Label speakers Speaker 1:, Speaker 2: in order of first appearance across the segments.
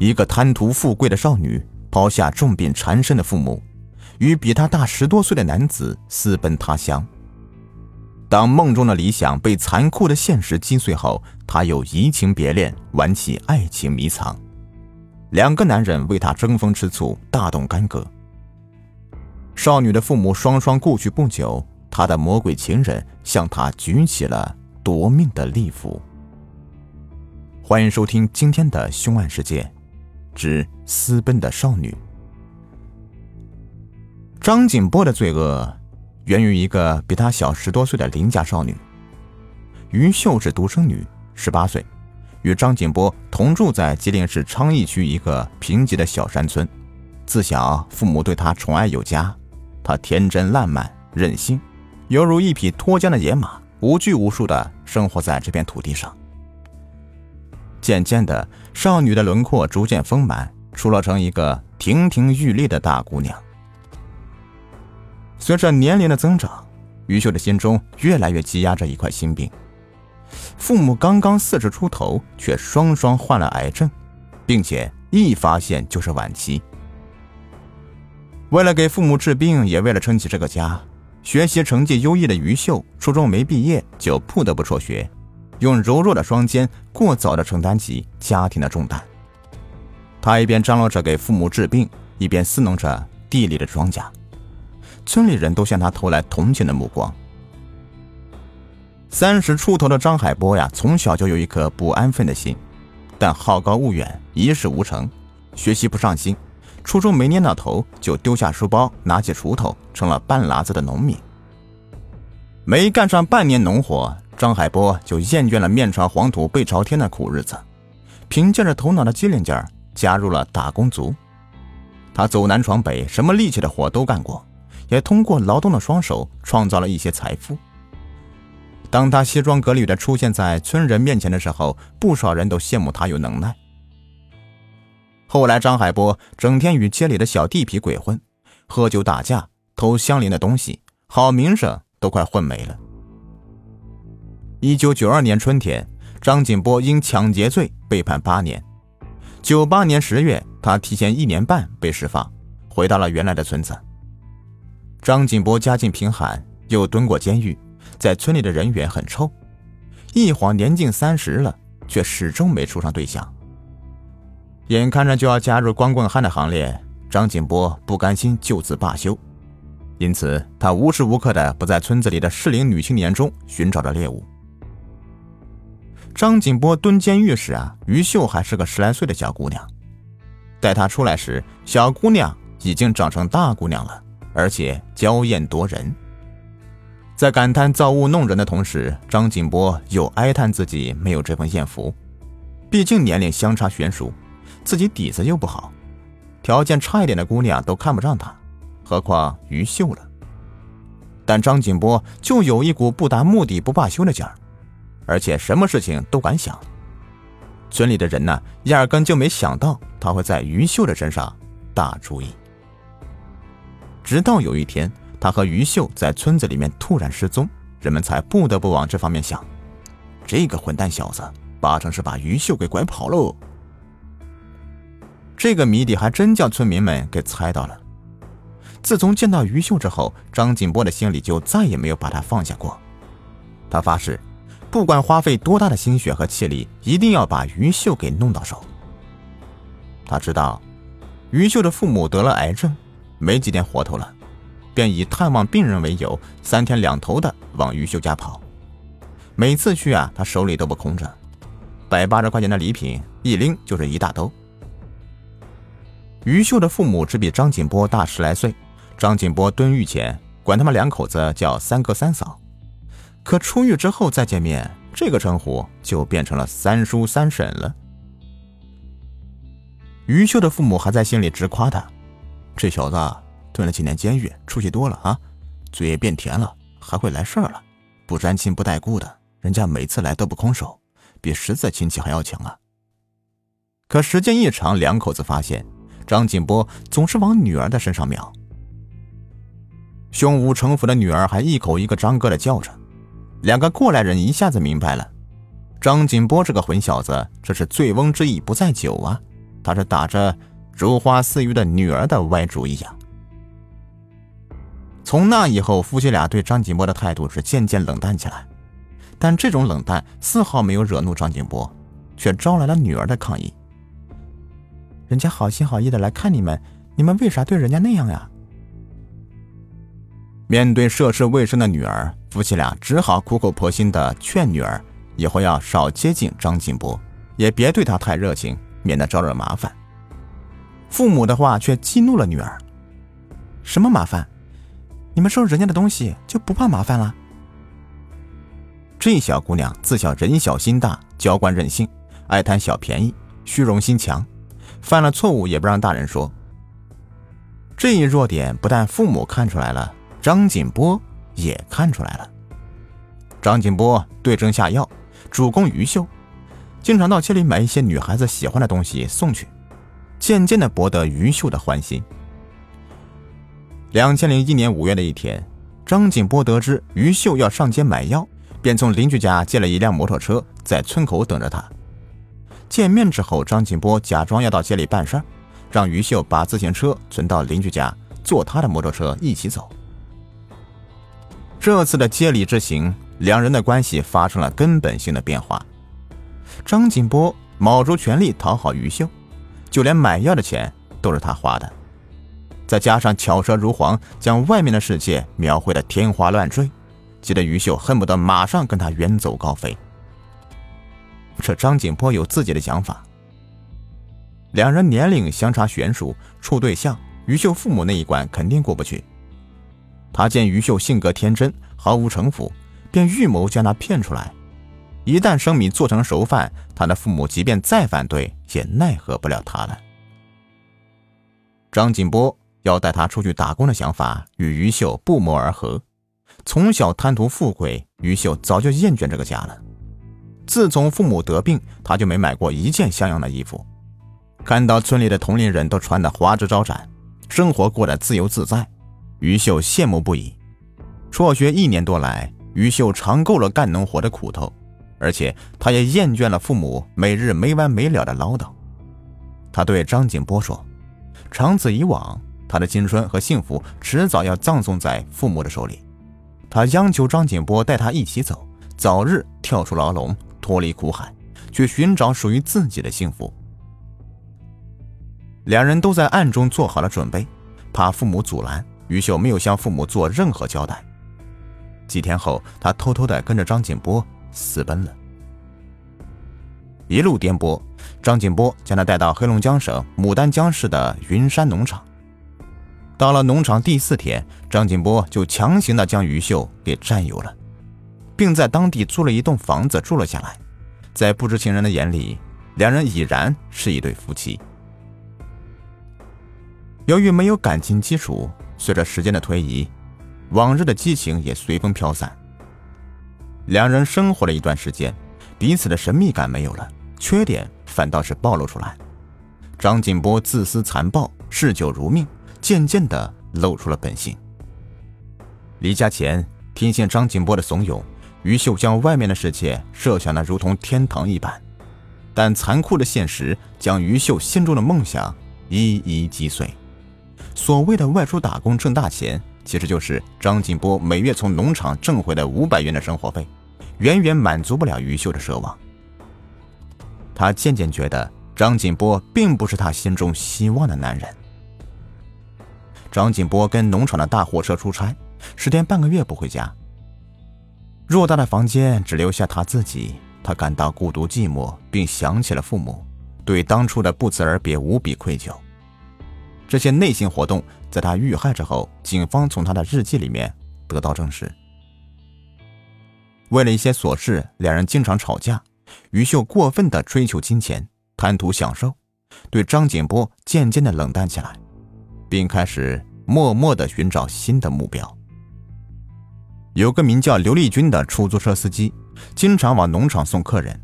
Speaker 1: 一个贪图富贵的少女抛下重病缠身的父母，与比她大十多岁的男子私奔他乡。当梦中的理想被残酷的现实击碎后，她又移情别恋，玩起爱情迷藏。两个男人为她争风吃醋，大动干戈。少女的父母双双故去不久，她的魔鬼情人向她举起了夺命的利斧。欢迎收听今天的凶案事件。之私奔的少女，张景波的罪恶源于一个比他小十多岁的邻家少女。于秀是独生女，十八岁，与张景波同住在吉林市昌邑区一个贫瘠的小山村。自小父母对她宠爱有加，她天真烂漫、任性，犹如一匹脱缰的野马，无拘无束地生活在这片土地上。渐渐的，少女的轮廓逐渐丰满，出落成一个亭亭玉立的大姑娘。随着年龄的增长，于秀的心中越来越积压着一块心病。父母刚刚四十出头，却双双患了癌症，并且一发现就是晚期。为了给父母治病，也为了撑起这个家，学习成绩优异的于秀，初中没毕业就不得不辍学。用柔弱的双肩过早的承担起家庭的重担，他一边张罗着给父母治病，一边伺弄着地里的庄稼。村里人都向他投来同情的目光。三十出头的张海波呀，从小就有一颗不安分的心，但好高骛远，一事无成，学习不上心，初中没念到头就丢下书包，拿起锄头，成了半拉子的农民。没干上半年农活。张海波就厌倦了面朝黄土背朝天的苦日子，凭借着头脑的机灵劲儿，加入了打工族。他走南闯北，什么力气的活都干过，也通过劳动的双手创造了一些财富。当他西装革履的出现在村人面前的时候，不少人都羡慕他有能耐。后来，张海波整天与街里的小地痞鬼混，喝酒打架，偷乡邻的东西，好名声都快混没了。一九九二年春天，张景波因抢劫罪被判八年。九八年十月，他提前一年半被释放，回到了原来的村子。张景波家境贫寒，又蹲过监狱，在村里的人缘很臭。一晃年近三十了，却始终没处上对象。眼看着就要加入光棍汉的行列，张景波不甘心就此罢休，因此他无时无刻的不在村子里的适龄女青年中寻找着猎物。张景波蹲监狱时啊，于秀还是个十来岁的小姑娘。待她出来时，小姑娘已经长成大姑娘了，而且娇艳夺人。在感叹造物弄人的同时，张景波又哀叹自己没有这份艳福。毕竟年龄相差悬殊，自己底子又不好，条件差一点的姑娘都看不上他，何况于秀了。但张景波就有一股不达目的不罢休的劲儿。而且什么事情都敢想，村里的人呢，压根就没想到他会在于秀的身上打主意。直到有一天，他和于秀在村子里面突然失踪，人们才不得不往这方面想。这个混蛋小子，八成是把于秀给拐跑喽。这个谜底还真叫村民们给猜到了。自从见到于秀之后，张景波的心里就再也没有把他放下过。他发誓。不管花费多大的心血和气力，一定要把于秀给弄到手。他知道，于秀的父母得了癌症，没几天活头了，便以探望病人为由，三天两头的往于秀家跑。每次去啊，他手里都不空着，百八十块钱的礼品一拎就是一大兜。于秀的父母只比张景波大十来岁，张景波蹲狱前管他们两口子叫三哥三嫂。可出狱之后再见面，这个称呼就变成了三叔三婶了。于秀的父母还在心里直夸他：“这小子蹲了几年监狱，出息多了啊，嘴也变甜了，还会来事儿了，不沾亲不带故的，人家每次来都不空手，比实在亲戚还要强啊。”可时间一长，两口子发现张景波总是往女儿的身上瞄，胸无城府的女儿还一口一个张哥的叫着。两个过来人一下子明白了，张景波这个混小子，这是醉翁之意不在酒啊！他是打着如花似玉的女儿的歪主意呀。从那以后，夫妻俩对张景波的态度是渐渐冷淡起来。但这种冷淡丝毫没有惹怒张景波，却招来了女儿的抗议。人家好心好意的来看你们，你们为啥对人家那样呀？面对涉世未深的女儿，夫妻俩只好苦口婆心的劝女儿，以后要少接近张景波，也别对他太热情，免得招惹麻烦。父母的话却激怒了女儿：“什么麻烦？你们收人家的东西就不怕麻烦了？”这小姑娘自小人小心大，娇惯任性，爱贪小便宜，虚荣心强，犯了错误也不让大人说。这一弱点不但父母看出来了，张景波也看出来了。张景波对症下药，主攻于秀，经常到街里买一些女孩子喜欢的东西送去，渐渐的博得于秀的欢心。两千零一年五月的一天，张景波得知于秀要上街买药。便从邻居家借了一辆摩托车，在村口等着他。见面之后，张景波假装要到街里办事儿，让于秀把自行车存到邻居家，坐他的摩托车一起走。这次的接礼之行，两人的关系发生了根本性的变化。张景波卯足全力讨好于秀，就连买药的钱都是他花的，再加上巧舌如簧，将外面的世界描绘的天花乱坠。急得于秀恨不得马上跟他远走高飞。这张景波有自己的想法。两人年龄相差悬殊，处对象，于秀父母那一关肯定过不去。他见于秀性格天真，毫无城府，便预谋将她骗出来。一旦生米做成熟饭，他的父母即便再反对，也奈何不了他了。张景波要带他出去打工的想法与于秀不谋而合。从小贪图富贵，于秀早就厌倦这个家了。自从父母得病，他就没买过一件像样的衣服。看到村里的同龄人都穿得花枝招展，生活过得自由自在，于秀羡慕不已。辍学一年多来，于秀尝够了干农活的苦头，而且他也厌倦了父母每日没完没了的唠叨。他对张景波说：“长此以往，他的青春和幸福迟早要葬送在父母的手里。”他央求张景波带他一起走，早日跳出牢笼，脱离苦海，去寻找属于自己的幸福。两人都在暗中做好了准备，怕父母阻拦，于秀没有向父母做任何交代。几天后，他偷偷的跟着张景波私奔了。一路颠簸，张景波将他带到黑龙江省牡丹江市的云山农场。到了农场第四天，张景波就强行的将于秀给占有了，并在当地租了一栋房子住了下来。在不知情人的眼里，两人已然是一对夫妻。由于没有感情基础，随着时间的推移，往日的激情也随风飘散。两人生活了一段时间，彼此的神秘感没有了，缺点反倒是暴露出来。张景波自私残暴，嗜酒如命。渐渐的露出了本性。离家前，听信张景波的怂恿，于秀将外面的世界设想的如同天堂一般，但残酷的现实将于秀心中的梦想一一击碎。所谓的外出打工挣大钱，其实就是张景波每月从农场挣回的五百元的生活费，远远满足不了于秀的奢望。他渐渐觉得张景波并不是他心中希望的男人。张景波跟农场的大货车出差，十天半个月不回家。偌大的房间只留下他自己，他感到孤独寂寞，并想起了父母，对当初的不辞而别无比愧疚。这些内心活动，在他遇害之后，警方从他的日记里面得到证实。为了一些琐事，两人经常吵架。于秀过分的追求金钱，贪图享受，对张景波渐渐的冷淡起来。并开始默默的寻找新的目标。有个名叫刘丽君的出租车司机，经常往农场送客人。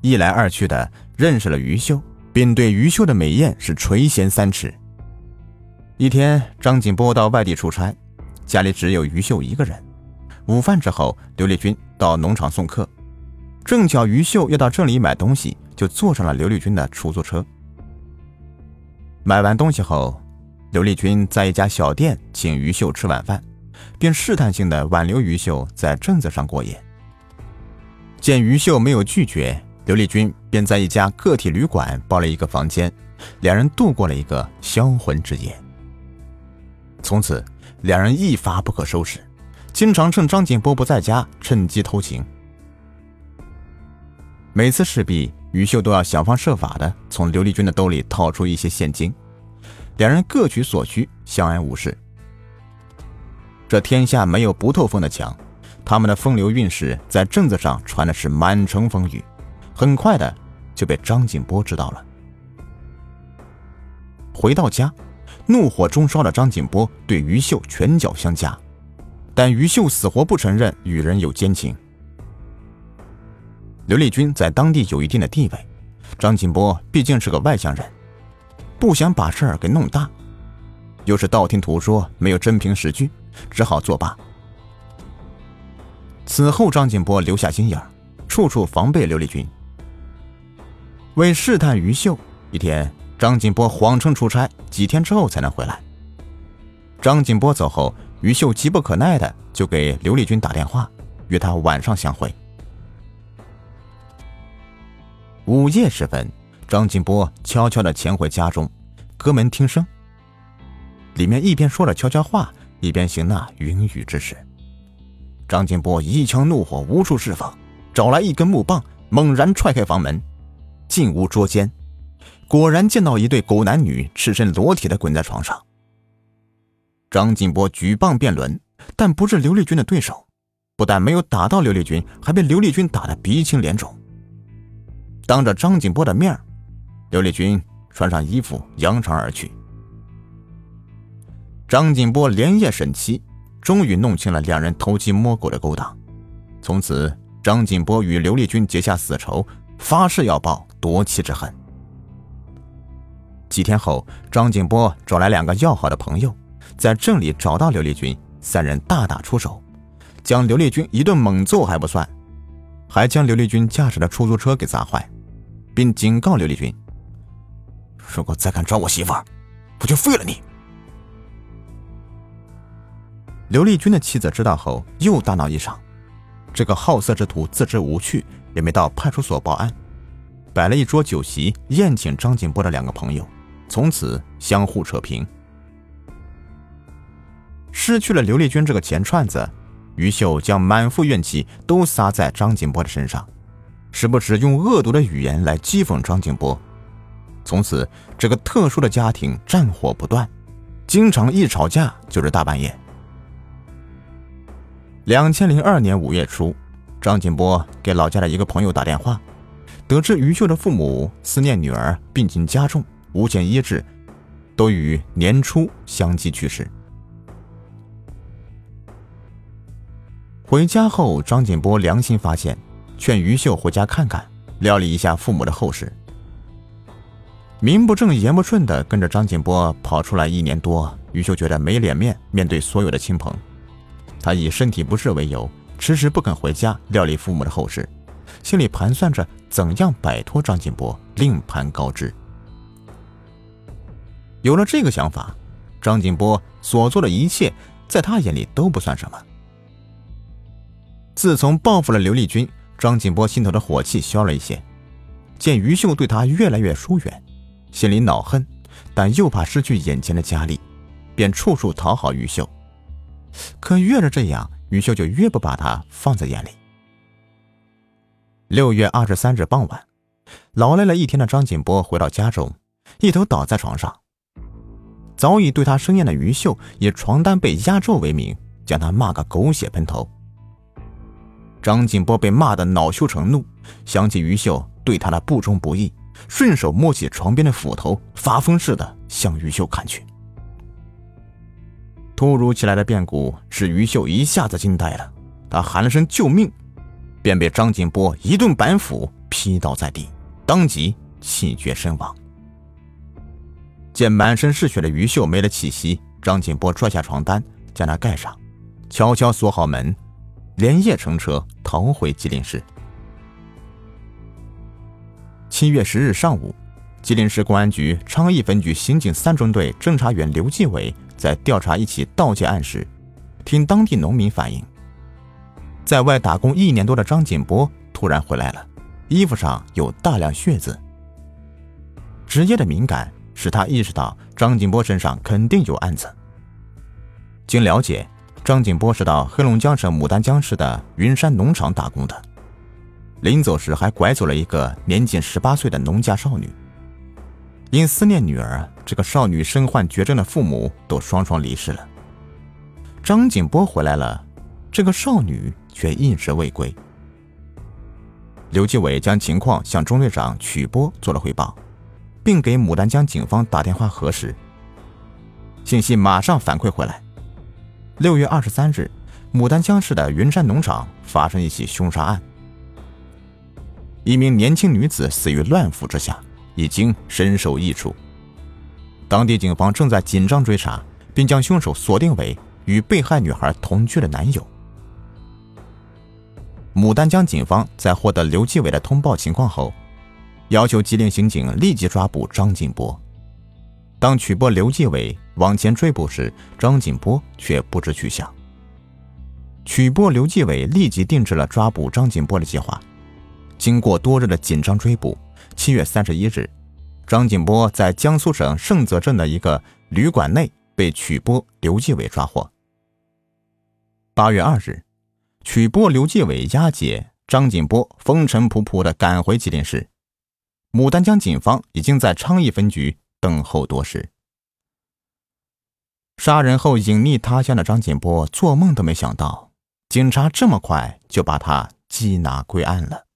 Speaker 1: 一来二去的认识了于秀，并对于秀的美艳是垂涎三尺。一天，张景波到外地出差，家里只有于秀一个人。午饭之后，刘丽君到农场送客，正巧于秀要到这里买东西，就坐上了刘丽君的出租车。买完东西后，刘丽君在一家小店请于秀吃晚饭，并试探性的挽留于秀在镇子上过夜。见于秀没有拒绝，刘丽君便在一家个体旅馆包了一个房间，两人度过了一个销魂之夜。从此，两人一发不可收拾，经常趁张景波不在家趁机偷情。每次事毕，于秀都要想方设法的从刘丽君的兜里掏出一些现金，两人各取所需，相安无事。这天下没有不透风的墙，他们的风流韵事在镇子上传的是满城风雨，很快的就被张景波知道了。回到家。怒火中烧的张景波对于秀拳脚相加，但于秀死活不承认与人有奸情。刘丽君在当地有一定的地位，张景波毕竟是个外乡人，不想把事儿给弄大，又是道听途说，没有真凭实据，只好作罢。此后，张景波留下心眼处处防备刘丽君。为试探于秀，一天。张景波谎称出差，几天之后才能回来。张景波走后，于秀急不可耐的就给刘丽君打电话，约她晚上相会。午夜时分，张景波悄悄的潜回家中，隔门听声。里面一边说着悄悄话，一边行那云雨之事。张景波一腔怒火无处释放，找来一根木棒，猛然踹开房门，进屋捉奸。果然见到一对狗男女赤身裸体的滚在床上。张景波举棒辩论，但不是刘丽君的对手，不但没有打到刘丽君，还被刘丽君打得鼻青脸肿。当着张景波的面刘丽君穿上衣服扬长而去。张景波连夜审妻，终于弄清了两人偷鸡摸狗的勾当。从此，张景波与刘丽君结下死仇，发誓要报夺妻之恨。几天后，张景波找来两个要好的朋友，在镇里找到刘丽君，三人大打出手，将刘丽君一顿猛揍还不算，还将刘丽君驾驶的出租车给砸坏，并警告刘丽君：“如果再敢找我媳妇儿，我就废了你。”刘丽君的妻子知道后又大闹一场，这个好色之徒自知无趣，也没到派出所报案，摆了一桌酒席宴请张景波的两个朋友。从此相互扯平。失去了刘丽君这个钱串子，于秀将满腹怨气都撒在张景波的身上，时不时用恶毒的语言来讥讽张景波。从此，这个特殊的家庭战火不断，经常一吵架就是大半夜。两千零二年五月初，张景波给老家的一个朋友打电话，得知于秀的父母思念女儿，病情加重。无钱医治，都于年初相继去世。回家后，张景波良心发现，劝于秀回家看看，料理一下父母的后事。名不正言不顺的跟着张景波跑出来一年多，于秀觉得没脸面面对所有的亲朋，他以身体不适为由，迟迟不肯回家料理父母的后事，心里盘算着怎样摆脱张景波，另盘高枝。有了这个想法，张景波所做的一切，在他眼里都不算什么。自从报复了刘丽君，张景波心头的火气消了一些。见于秀对他越来越疏远，心里恼恨，但又怕失去眼前的佳丽，便处处讨好于秀。可越是这样，于秀就越不把他放在眼里。六月二十三日傍晚，劳累了一天的张景波回到家中，一头倒在床上。早已对他生厌的于秀，以床单被压皱为名，将他骂个狗血喷头。张景波被骂得恼羞成怒，想起于秀对他的不忠不义，顺手摸起床边的斧头，发疯似的向于秀砍去。突如其来的变故使于秀一下子惊呆了，他喊了声救命，便被张景波一顿板斧劈倒在地，当即气绝身亡。见满身是血的于秀没了气息，张景波拽下床单将他盖上，悄悄锁好门，连夜乘车逃回吉林市。七月十日上午，吉林市公安局昌邑分局刑警三中队侦查员刘继伟在调查一起盗窃案时，听当地农民反映，在外打工一年多的张景波突然回来了，衣服上有大量血渍。职业的敏感使他意识到张景波身上肯定有案子。经了解，张景波是到黑龙江省牡丹江市的云山农场打工的，临走时还拐走了一个年仅十八岁的农家少女。因思念女儿，这个少女身患绝症的父母都双双离世了。张景波回来了，这个少女却一直未归。刘继伟将情况向中队长曲波做了汇报。并给牡丹江警方打电话核实，信息马上反馈回来。六月二十三日，牡丹江市的云山农场发生一起凶杀案，一名年轻女子死于乱斧之下，已经身首异处。当地警方正在紧张追查，并将凶手锁定为与被害女孩同居的男友。牡丹江警方在获得刘继伟的通报情况后。要求吉林刑警立即抓捕张锦波。当曲波、刘继伟往前追捕时，张锦波却不知去向。曲波、刘继伟立即定制了抓捕张锦波的计划。经过多日的紧张追捕，七月三十一日，张锦波在江苏省盛泽镇的一个旅馆内被曲波、刘继伟抓获。八月二日，曲波、刘继伟押解张锦波，风尘仆仆地赶回吉林市。牡丹江警方已经在昌邑分局等候多时。杀人后隐匿他乡的张锦波做梦都没想到，警察这么快就把他缉拿归案了。